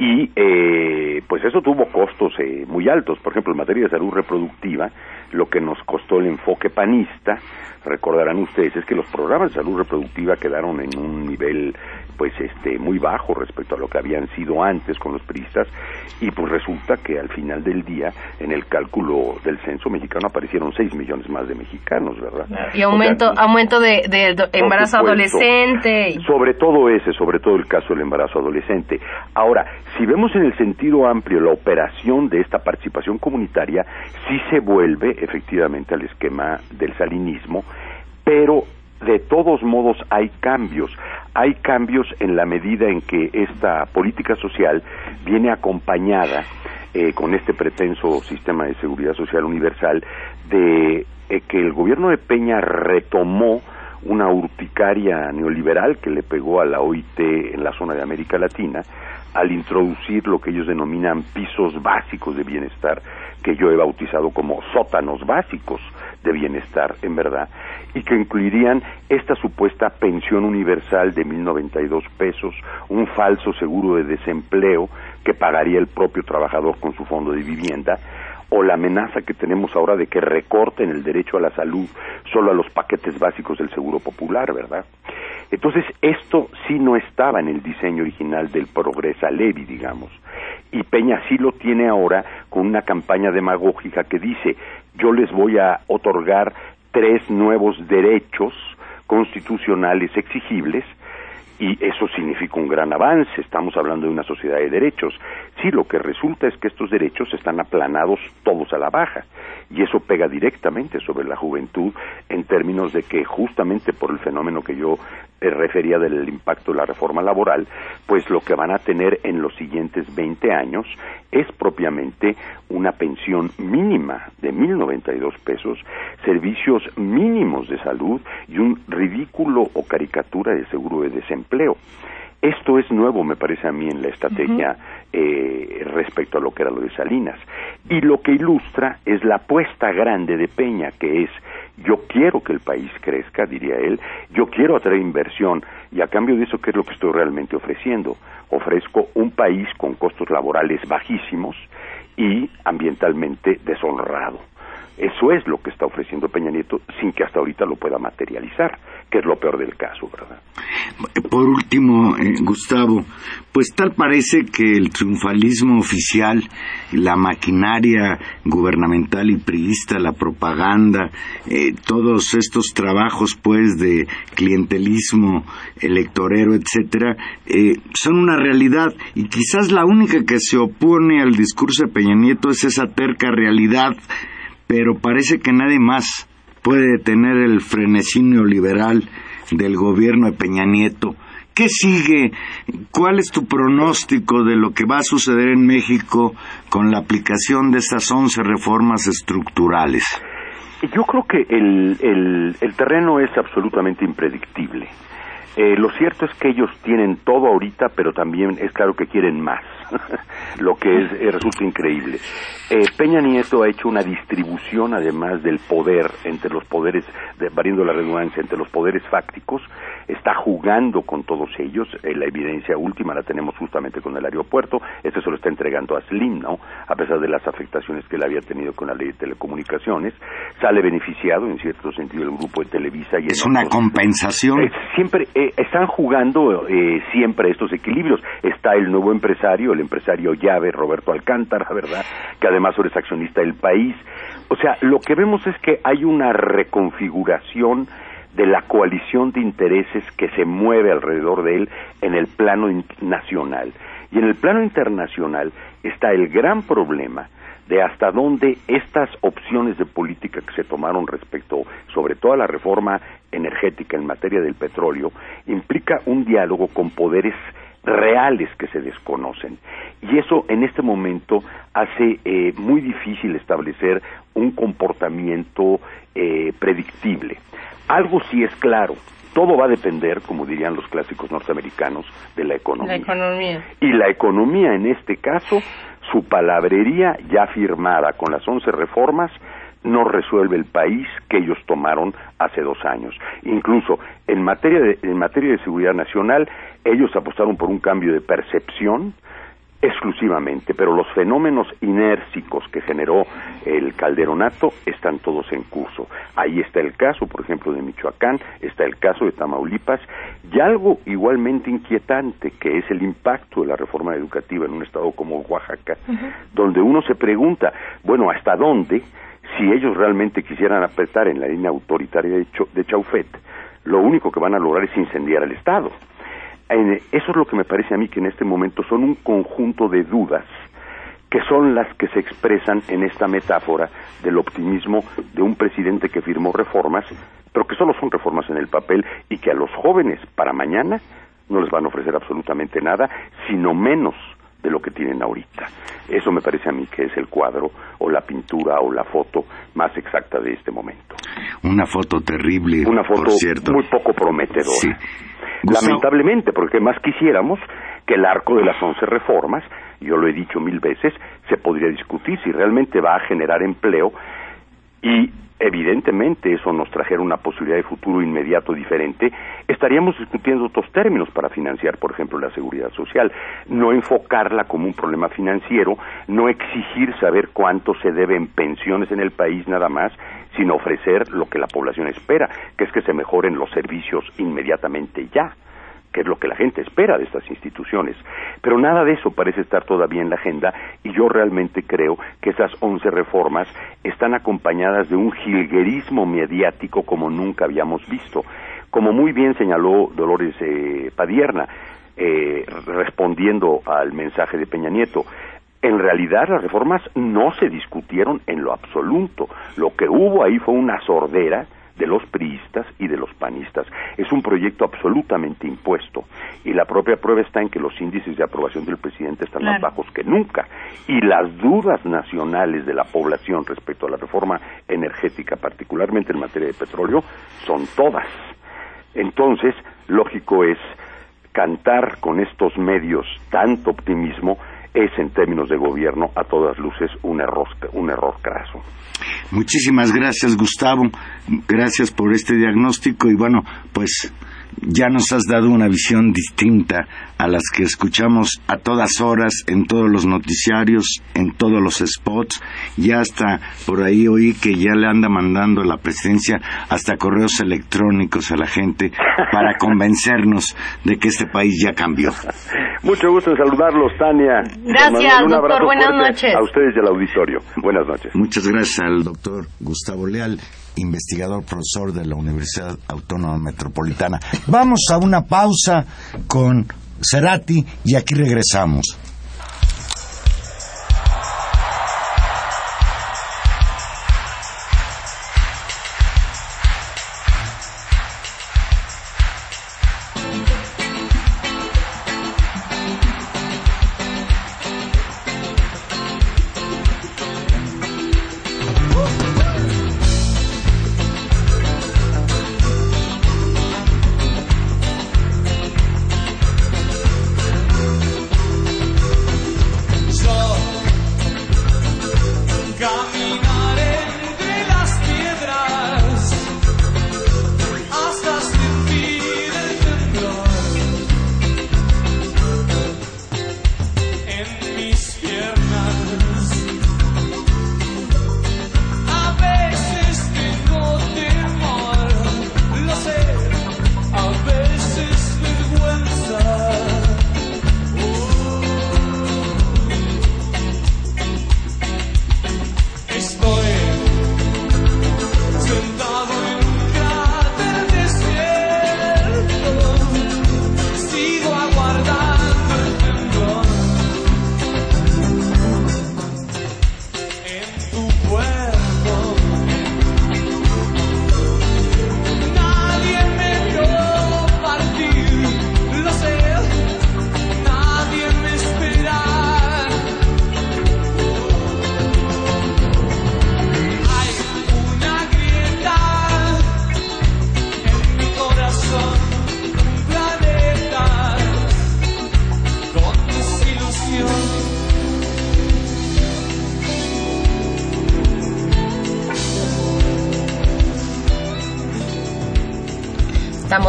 Y eh, pues eso tuvo costos eh, muy altos. Por ejemplo, en materia de salud reproductiva, lo que nos costó el enfoque panista, recordarán ustedes, es que los programas de salud reproductiva quedaron en un nivel pues este muy bajo respecto a lo que habían sido antes con los priistas y pues resulta que al final del día en el cálculo del censo mexicano aparecieron 6 millones más de mexicanos, ¿verdad? Y aumento, O sea, aumento de, embarazo supuesto. adolescente. Sobre todo ese, sobre todo el caso del embarazo adolescente. Ahora, si vemos en el sentido amplio la operación de esta participación comunitaria, sí se vuelve efectivamente al esquema del salinismo, pero de todos modos hay cambios. Hay cambios en la medida en que esta política social viene acompañada eh, con este pretenso sistema de seguridad social universal de eh, que el gobierno de Peña retomó una urticaria neoliberal que le pegó a la OIT en la zona de América Latina al introducir lo que ellos denominan pisos básicos de bienestar, que yo he bautizado como sótanos básicos de bienestar, en verdad, y que incluirían esta supuesta pensión universal de 1.092 pesos, un falso seguro de desempleo que pagaría el propio trabajador con su fondo de vivienda, o la amenaza que tenemos ahora de que recorten el derecho a la salud solo a los paquetes básicos del Seguro Popular, ¿verdad? Entonces, esto sí no estaba en el diseño original del Progresa Levi, digamos. Y Peña sí lo tiene ahora con una campaña demagógica que dice, yo les voy a otorgar tres nuevos derechos constitucionales exigibles y eso significa un gran avance. Estamos hablando de una sociedad de derechos. Sí, lo que resulta es que estos derechos están aplanados todos a la baja y eso pega directamente sobre la juventud en términos de que justamente por el fenómeno que yo refería del impacto de la reforma laboral, pues lo que van a tener en los siguientes 20 años es propiamente una pensión mínima de 1.092 pesos, servicios mínimos de salud y un ridículo o caricatura de seguro de desempleo. Esto es nuevo, me parece a mí, en la estrategia eh, respecto a lo que era lo de Salinas. Y lo que ilustra es la apuesta grande de Peña, que es yo quiero que el país crezca, diría él, yo quiero atraer inversión y a cambio de eso, ¿qué es lo que estoy realmente ofreciendo? Ofrezco un país con costos laborales bajísimos y ambientalmente deshonrado. Eso es lo que está ofreciendo Peña Nieto sin que hasta ahorita lo pueda materializar, que es lo peor del caso, ¿verdad? Por último, eh, Gustavo, pues tal parece que el triunfalismo oficial, la maquinaria gubernamental y priista, la propaganda, eh, todos estos trabajos pues de clientelismo electorero, etcétera, eh, son una realidad y quizás la única que se opone al discurso de Peña Nieto es esa terca realidad, pero parece que nadie más puede detener el frenesí neoliberal del gobierno de Peña Nieto. ¿Qué sigue? ¿Cuál es tu pronóstico de lo que va a suceder en México con la aplicación de estas 11 reformas estructurales? Yo creo que el, el, terreno es absolutamente impredictible. Eh, lo cierto es que ellos tienen todo ahorita, pero también es claro que quieren más, lo que es, eh, resulta increíble. Eh, Peña Nieto ha hecho una distribución, además del poder, entre los poderes, de, variando la redundancia, entre los poderes fácticos, está jugando con todos ellos. Eh, la evidencia última la tenemos justamente con el aeropuerto. Este se lo está entregando a Slim, ¿no? A pesar de las afectaciones que él había tenido con la ley de telecomunicaciones. Sale beneficiado, en cierto sentido, el grupo de Televisa. Y Es una otros- compensación. eh, siempre están jugando siempre estos equilibrios. Está el nuevo empresario, el empresario llave Roberto Alcántara, ¿verdad? Que además ahora es accionista del país. O sea, lo que vemos es que hay una reconfiguración de la coalición de intereses que se mueve alrededor de él en el plano nacional. Y en el plano internacional está el gran problema de hasta dónde estas opciones de política que se tomaron respecto, sobre todo a la reforma energética en materia del petróleo, implica un diálogo con poderes reales que se desconocen. Y eso en este momento hace eh, muy difícil establecer un comportamiento eh, predictible. Algo sí es claro, todo va a depender, como dirían los clásicos norteamericanos, de la economía. La economía. Y la economía en este caso, su palabrería ya firmada con las once reformas, no resuelve el país que ellos tomaron hace dos años. Incluso en materia de, en materia de seguridad nacional, ellos apostaron por un cambio de percepción exclusivamente, pero los fenómenos inércicos que generó el calderonato están todos en curso. Ahí está el caso, por ejemplo, de Michoacán, está el caso de Tamaulipas, y algo igualmente inquietante, que es el impacto de la reforma educativa en un estado como Oaxaca, donde uno se pregunta, bueno, ¿hasta dónde, si ellos realmente quisieran apretar en la línea autoritaria de, de Chaufet, lo único que van a lograr es incendiar el Estado? eso es lo que me parece a mí que en este momento son un conjunto de dudas que son las que se expresan en esta metáfora del optimismo de un presidente que firmó reformas, pero que solo son reformas en el papel y que a los jóvenes para mañana no les van a ofrecer absolutamente nada, sino menos de lo que tienen ahorita. Eso me parece a mí que es el cuadro o la pintura o la foto más exacta de este momento. Una foto terrible, Una foto por cierto. muy poco prometedora. Sí. Lamentablemente, porque más quisiéramos que el arco de las once reformas, yo lo he dicho mil veces, se podría discutir si realmente va a generar empleo y evidentemente eso nos trajera una posibilidad de futuro inmediato diferente, estaríamos discutiendo otros términos para financiar, por ejemplo, la seguridad social, no enfocarla como un problema financiero, no exigir saber cuánto se debe en pensiones en el país nada más, sino ofrecer lo que la población espera, que es que se mejoren los servicios inmediatamente ya que es lo que la gente espera de estas instituciones. Pero nada de eso parece estar todavía en la agenda y yo realmente creo que esas once reformas están acompañadas de un jilguerismo mediático como nunca habíamos visto. Como muy bien señaló Dolores eh, Padierna, eh, respondiendo al mensaje de Peña Nieto, en realidad las reformas no se discutieron en lo absoluto. Lo que hubo ahí fue una sordera de los priistas y de los panistas. Es un proyecto absolutamente impuesto y la propia prueba está en que los índices de aprobación del presidente están más bajos que nunca y las dudas nacionales de la población respecto a la reforma energética, particularmente en materia de petróleo, son todas. Entonces, lógico es cantar con estos medios tanto optimismo es en términos de gobierno a todas luces un error, un error craso. Muchísimas gracias, Gustavo. Gracias por este diagnóstico y bueno, pues ya nos has dado una visión distinta a las que escuchamos a todas horas en todos los noticiarios, en todos los spots. Ya hasta por ahí oí que ya le anda mandando la presidencia hasta correos electrónicos a la gente para convencernos de que este país ya cambió. Mucho gusto en saludarlos, Tania. Gracias, un doctor. abrazo Buenas fuerte noches. A ustedes y al auditorio. Buenas noches. Muchas gracias al doctor Gustavo Leal, investigador profesor de la Universidad Autónoma Metropolitana. Vamos a una pausa con Cerati y aquí regresamos.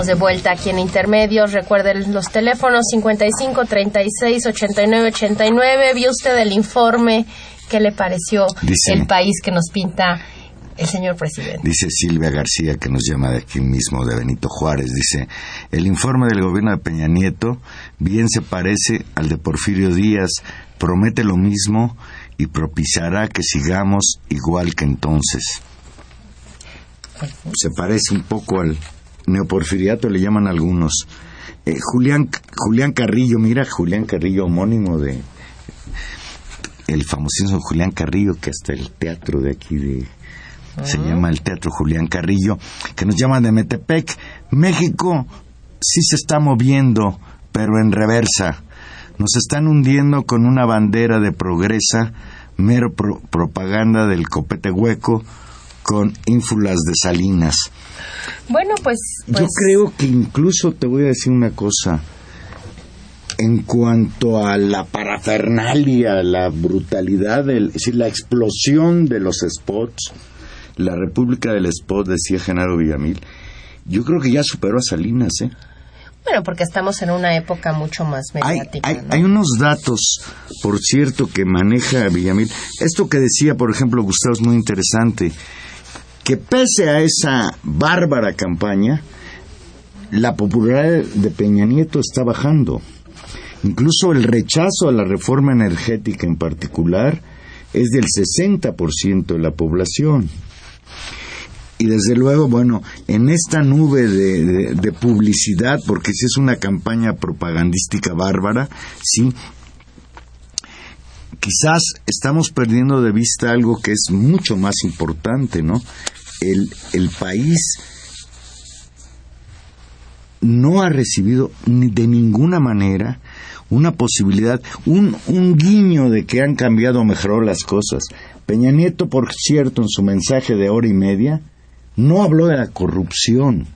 Estamos de vuelta aquí en Intermedios. Recuerden los teléfonos 55 36 89 89. ¿Vio usted el informe? ¿Qué le pareció Dice- el país que nos pinta el señor presidente? Dice Silvia García, que nos llama de aquí mismo, de Benito Juárez. Dice, el informe del gobierno de Peña Nieto bien se parece al de Porfirio Díaz, promete lo mismo y propiciará que sigamos igual que entonces. Se parece un poco al neoporfiriato, le llaman algunos. Eh, Julián, Julián Carrillo, mira, Julián Carrillo, homónimo de el famosísimo Julián Carrillo, que hasta el teatro de aquí de, se llama el Teatro Julián Carrillo, que nos llaman de Metepec. México sí se está moviendo, pero en reversa. Nos están hundiendo con una bandera de progresa, mero pro- propaganda del copete hueco, con ínfulas de salinas. Bueno, pues, Yo pues, creo que incluso te voy a decir una cosa. En cuanto a la parafernalia, la brutalidad, del- es decir, la explosión de los spots, la República del Spot, decía Genaro Villamil, yo creo que ya superó a Salinas, ¿eh? bueno, porque estamos en una época mucho más Hay, mediática. hay, ¿no? hay unos datos, por cierto, que maneja Villamil. Esto que decía, por ejemplo, Gustavo es muy interesante, que pese a esa bárbara campaña, la popularidad de Peña Nieto está bajando. Incluso el rechazo a la reforma energética en particular es del 60% de la población. Y desde luego, bueno, en esta nube de, de- de publicidad, porque si es una campaña propagandística bárbara, sí, quizás estamos perdiendo de vista algo que es mucho más importante, ¿no? El, el país no ha recibido de ninguna manera una posibilidad, un, un guiño de que han cambiado o las cosas. Peña Nieto, por cierto, en su mensaje de hora y media, no habló de la corrupción.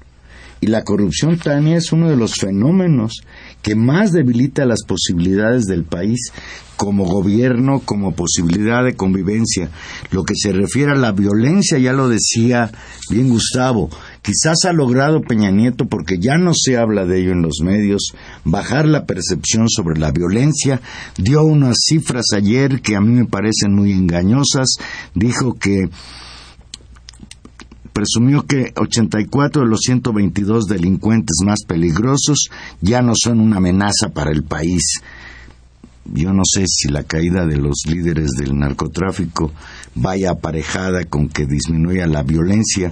Y la corrupción, Tania, es uno de los fenómenos que más debilita las posibilidades del país como gobierno, como posibilidad de convivencia. Lo que se refiere a la violencia, ya lo decía bien Gustavo, quizás ha logrado Peña Nieto, porque ya no se habla de ello en los medios, bajar la percepción sobre la violencia. Dio unas cifras ayer que a mí me parecen muy engañosas. Dijo que presumió que 84 de los 122 delincuentes más peligrosos ya no son una amenaza para el país. Yo no sé si la caída de los líderes del narcotráfico vaya aparejada con que disminuya la violencia.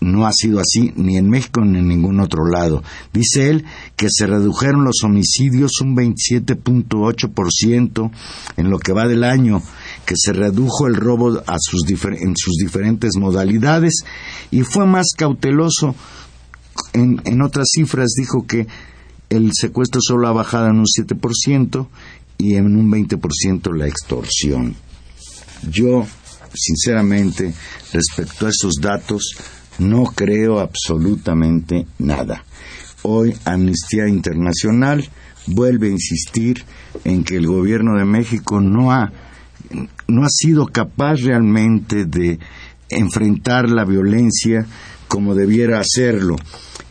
No ha sido así ni en México ni en ningún otro lado. Dice él que se redujeron los homicidios un 27.8% en lo que va del año, que se redujo el robo a sus en sus diferentes modalidades y fue más cauteloso. En, en otras cifras dijo que el secuestro solo ha bajado en un 7% y en un 20% la extorsión. Yo, sinceramente, respecto a esos datos, no creo absolutamente nada. Hoy Amnistía Internacional vuelve a insistir en que el gobierno de México no ha, no ha sido capaz realmente de enfrentar la violencia como debiera hacerlo.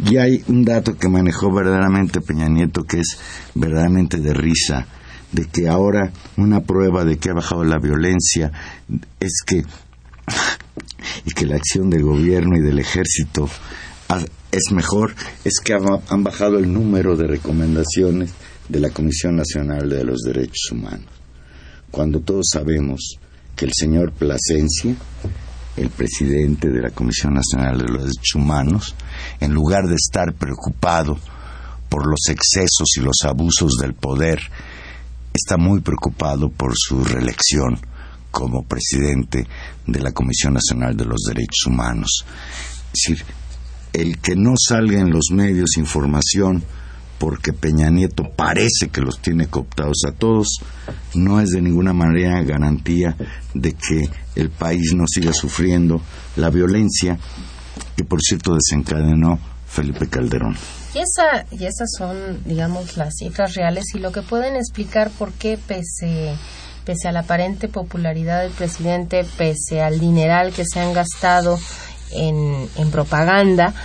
Y hay un dato que manejó verdaderamente Peña Nieto que es verdaderamente de risa, de que ahora una prueba de que ha bajado la violencia es que y que la acción del gobierno y del ejército es mejor, es que ha- han bajado el número de recomendaciones de la Comisión Nacional de los Derechos Humanos. Cuando todos sabemos que el señor Plasencia, el presidente de la Comisión Nacional de los Derechos Humanos, en lugar de estar preocupado por los excesos y los abusos del poder, está muy preocupado por su reelección como presidente de la Comisión Nacional de los Derechos Humanos. Es decir, el que no salga en los medios información porque Peña Nieto parece que los tiene cooptados a todos, no es de ninguna manera garantía de que el país no siga sufriendo la violencia que, por cierto, desencadenó Felipe Calderón. Y, esa, y esas son, digamos, las cifras reales y lo que pueden explicar por qué, pese, pese a la aparente popularidad del presidente, pese al dineral que se han gastado en, en propaganda,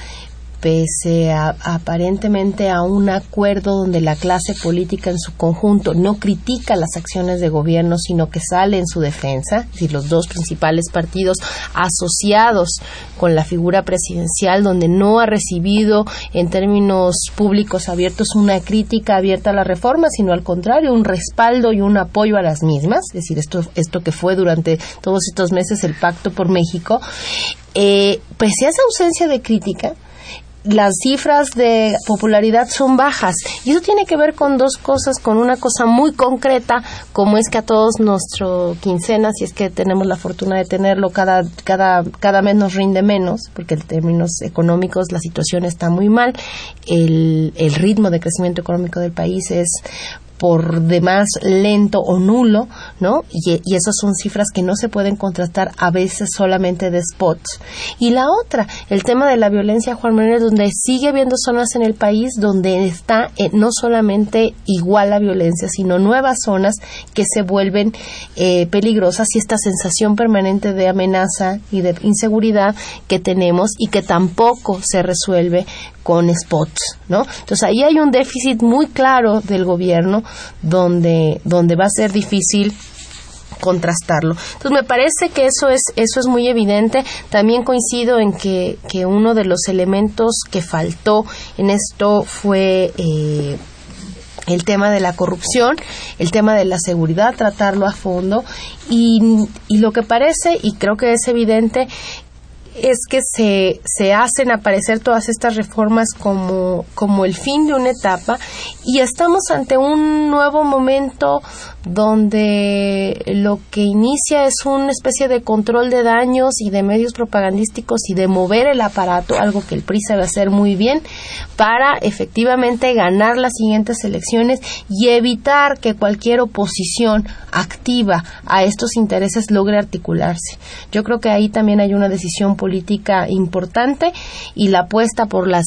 pese a, aparentemente a un acuerdo donde la clase política en su conjunto no critica las acciones de gobierno, sino que sale en su defensa, es decir, los dos principales partidos asociados con la figura presidencial, donde no ha recibido en términos públicos abiertos una crítica abierta a la reforma, sino al contrario, un respaldo y un apoyo a las mismas, es decir, esto, esto que fue durante todos estos meses el Pacto por México, eh, pese a esa ausencia de crítica, las cifras de popularidad son bajas. Y eso tiene que ver con dos cosas, con una cosa muy concreta, como es que a todos nuestro quincena, si es que tenemos la fortuna de tenerlo, cada, cada, cada mes nos rinde menos, porque en términos económicos la situación está muy mal. El, el ritmo de crecimiento económico del país es por demás lento o nulo, ¿no? Y, y, esas son cifras que no se pueden contrastar a veces solamente de spots. Y la otra, el tema de la violencia, Juan Manuel, donde sigue habiendo zonas en el país donde está eh, no solamente igual la violencia, sino nuevas zonas que se vuelven eh, peligrosas y esta sensación permanente de amenaza y de inseguridad que tenemos y que tampoco se resuelve con spots, ¿no? Entonces ahí hay un déficit muy claro del gobierno donde, donde va a ser difícil contrastarlo. Entonces me parece que eso es eso es muy evidente. También coincido en que, que uno de los elementos que faltó en esto fue eh, el tema de la corrupción, el tema de la seguridad, tratarlo a fondo y, y lo que parece, y creo que es evidente, es que se, se hacen aparecer todas estas reformas como, como el fin de una etapa y estamos ante un nuevo momento donde lo que inicia es una especie de control de daños y de medios propagandísticos y de mover el aparato, algo que el PRI sabe hacer muy bien, para efectivamente ganar las siguientes elecciones y evitar que cualquier oposición activa a estos intereses logre articularse. Yo creo que ahí también hay una decisión política importante y la apuesta por las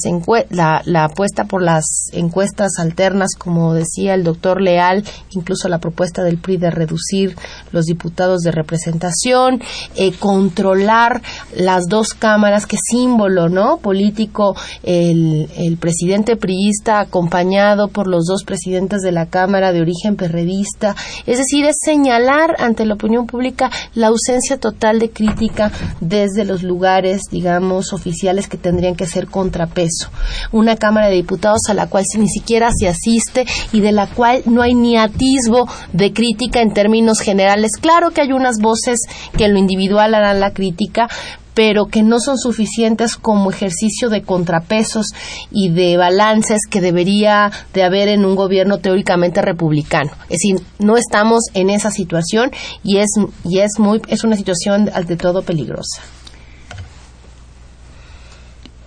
la, la apuesta por las encuestas alternas, como decía el doctor Leal, incluso la propuesta del PRI de reducir los diputados de representación, eh, controlar las dos cámaras, que símbolo no político, el, el presidente priista acompañado por los dos presidentes de la Cámara de origen perredista, es decir, es señalar ante la opinión pública la ausencia total de crítica desde los lugares, digamos, oficiales que tendrían que ser contrapeso. Una Cámara de Diputados a la cual ni siquiera se asiste y de la cual no hay ni atisbo de crítica en términos generales. Claro que hay unas voces que en lo individual harán la crítica, pero que no son suficientes como ejercicio de contrapesos y de balances que debería de haber en un gobierno teóricamente republicano. Es decir, no estamos en esa situación y es y es muy es una situación ante todo peligrosa.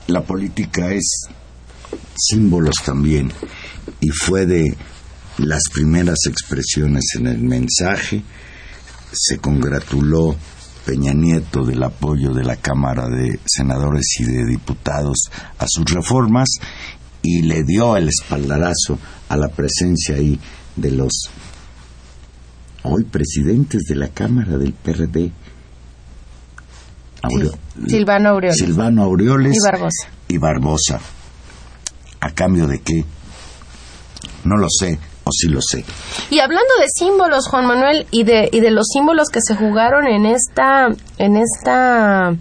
La política es símbolos también y fue de las primeras expresiones en el mensaje, se congratuló Peña Nieto del apoyo de la Cámara de Senadores y de Diputados a sus reformas y le dio el espaldarazo a la presencia ahí de los hoy presidentes de la Cámara del PRD. Aureo, Silvano Aureoles. Silvano Aureoles y Barbosa. Y Barbosa. ¿A cambio de qué? No lo sé, o sí lo sé. Y hablando de símbolos, Juan Manuel, y de, y de los símbolos que se jugaron en esta, en esta,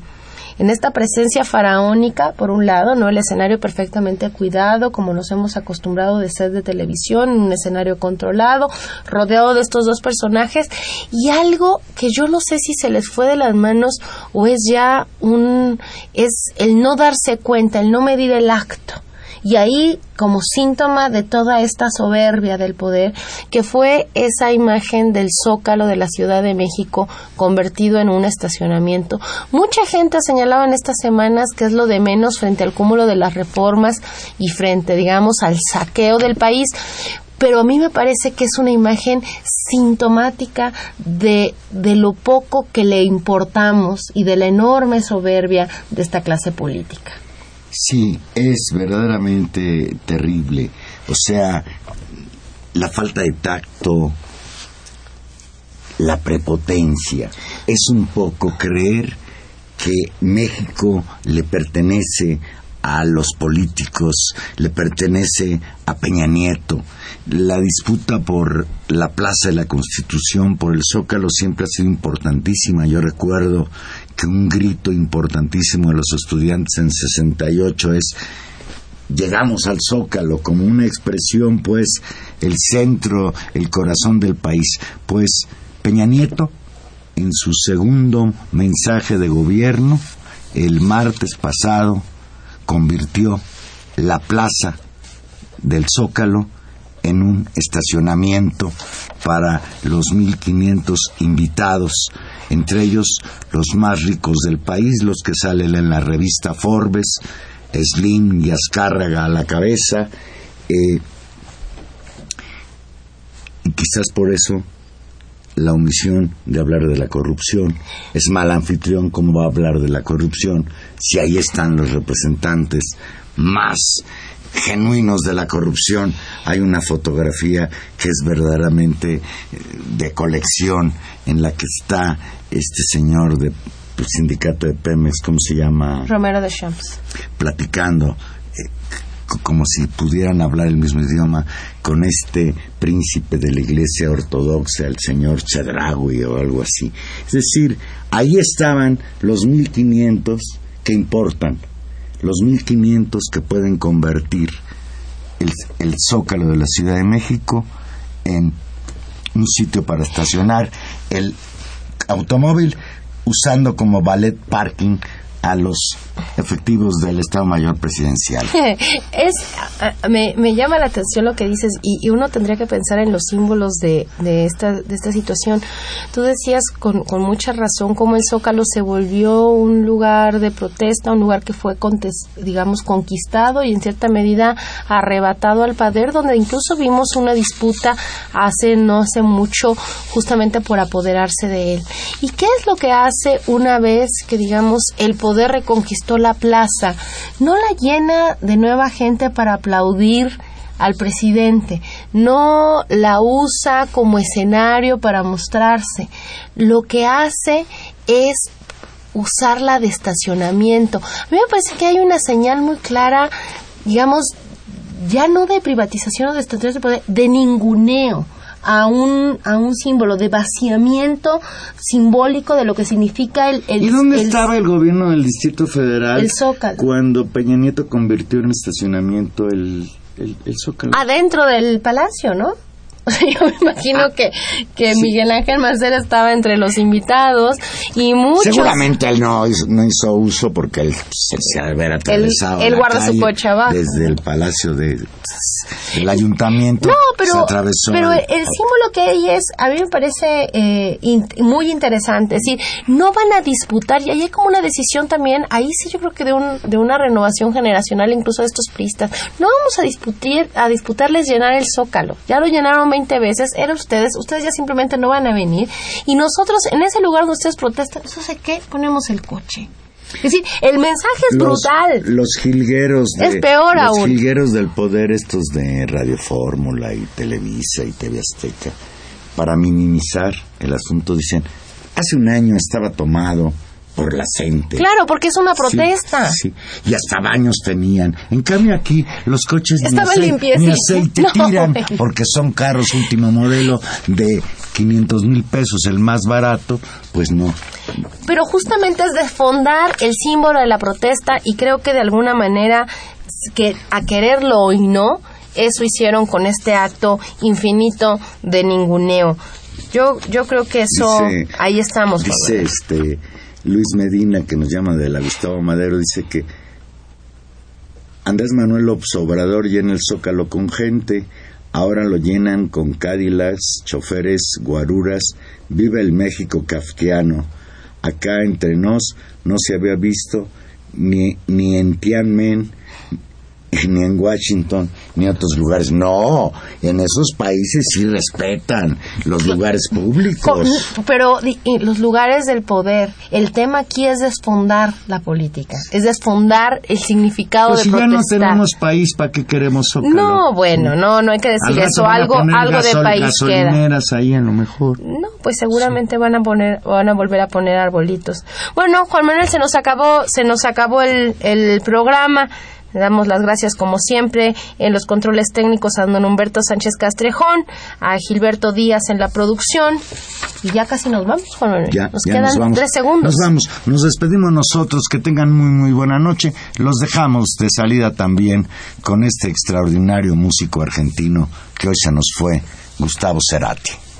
en esta presencia faraónica, por un lado, ¿no? El escenario perfectamente cuidado, como nos hemos acostumbrado de ser de televisión, un escenario controlado, rodeado de estos dos personajes, y algo que yo no sé si se les fue de las manos o es ya un, es el no darse cuenta, el no medir el acto y ahí, como síntoma de toda esta soberbia del poder, que fue esa imagen del zócalo de la Ciudad de México convertido en un estacionamiento. Mucha gente ha señalado en estas semanas que es lo de menos frente al cúmulo de las reformas y frente, digamos, al saqueo del país pero a mí me parece que es una imagen sintomática de, de, lo poco que le importamos y de la enorme soberbia de esta clase política. Sí, es verdaderamente terrible. O sea, la falta de tacto, la prepotencia, es un poco creer que México le pertenece a los políticos, le pertenece a Peña Nieto. La disputa por la Plaza de la Constitución, por el Zócalo, siempre ha sido importantísima. Yo recuerdo que un grito importantísimo de los estudiantes en 68 es llegamos al Zócalo como una expresión, pues, el centro, el corazón del país. Pues Peña Nieto, en su segundo mensaje de gobierno, el martes pasado, convirtió la plaza del Zócalo en un estacionamiento para los 1.500 invitados, entre ellos los más ricos del país, los que salen en la revista Forbes, Slim y Azcárraga a la cabeza, eh, y quizás por eso la omisión de hablar de la corrupción. Es mal anfitrión cómo va a hablar de la corrupción si ahí están los representantes más genuinos de la corrupción. Hay una fotografía que es verdaderamente eh, de colección en la que está este señor del sindicato de Pemex, ¿cómo se llama? Romero de Champs. Platicando como si pudieran hablar el mismo idioma con este príncipe de la iglesia ortodoxa, el señor Chedragui o algo así. Es decir, ahí estaban los 1500 que importan, los 1500 que pueden convertir el, el zócalo de la Ciudad de México en un sitio para estacionar el automóvil usando como ballet parking a los efectivos del Estado Mayor Presidencial. es me, me, llama la atención lo que dices y, uno tendría que pensar en los símbolos de, de, esta, de esta situación. Tú decías con, con, mucha razón cómo el Zócalo se volvió un lugar de protesta, un lugar que fue, digamos, conquistado y en cierta medida arrebatado al poder, donde incluso vimos una disputa hace no hace mucho justamente por apoderarse de él. ¿Y qué es lo que hace una vez que, digamos, el poder reconquistó la plaza? No la llena de nueva gente para aplaudir al presidente, no la usa como escenario para mostrarse. Lo que hace es usarla de estacionamiento. A mí me parece que hay una señal muy clara, digamos, ya no de privatización o de estacionamiento de poder, de ninguneo a un, a un símbolo de vaciamiento simbólico de lo que significa el... ¿Y dónde estaba el gobierno del Distrito Federal el Zócalo. cuando Peña Nieto convirtió en estacionamiento el, el, el Zócalo? Adentro del palacio, ¿no? yo me imagino que, que Miguel Ángel Macera estaba entre los invitados y muchos... Seguramente él no hizo, no hizo uso porque él se, se haber atravesado él, guarda su. Desde el palacio de, del ayuntamiento no, pero, Pero el, símbolo que hay es, a mí me parece eh, muy interesante. Es decir, no van a disputar y ahí hay como una decisión también, ahí sí yo creo que de, un, de una renovación generacional incluso de estos pristas. No vamos a discutir, a disputarles llenar el zócalo. Ya lo llenaron 20 veces, eran ustedes, ustedes ya simplemente no van a venir y nosotros en ese lugar donde ustedes protestan, no sé qué, ponemos el coche. Es decir, el mensaje es brutal. Los jilgueros de, es peor los jilgueros del poder estos de Radio Fórmula y Televisa y TV Azteca para minimizar el asunto dicen, hace un año estaba tomado por la gente. Claro, porque es una protesta. Sí, y hasta baños tenían. En cambio aquí los coches ni, aceite, ni aceite tiran porque son carros último modelo de 500 mil pesos, el más barato, pues no. Pero justamente es desfondar el símbolo de la protesta y creo que de alguna manera que a quererlo y no, eso hicieron con este acto infinito de ninguneo. Yo, yo creo que eso, ahí estamos. Dice este Luis Medina, que nos llama de la Gustavo Madero, dice que Andrés Manuel López Obrador llena el zócalo con gente, ahora lo llenan con cádilas, choferes, guaruras, vive el México kafkiano. Acá entre nos no se había visto ni, ni en Tianmen ni en Washington, ni en otros lugares. No, en esos países sí respetan los lugares públicos. Pero los lugares del poder, el tema aquí es desfondar la política, es desfondar el significado pues de si protestar. ya no tenemos país, ¿para qué queremos Zócalo? No, bueno, no, no hay que decir eso, algo, algo de país queda. ahí a lo mejor. No, pues seguramente van a poner, van a volver a poner arbolitos. Bueno, Juan Manuel, se nos acabó, se nos acabó el, el programa. Le damos las gracias como siempre en los controles técnicos a don Humberto Sánchez Castrejón, a Gilberto Díaz en la producción y ya casi nos vamos, Juan Manuel. Ya, nos ya quedan nos vamos. tres segundos. Nos vamos, nos despedimos nosotros, que tengan muy muy buena noche. Los dejamos de salida también con este extraordinario músico argentino que hoy se nos fue, Gustavo Cerati.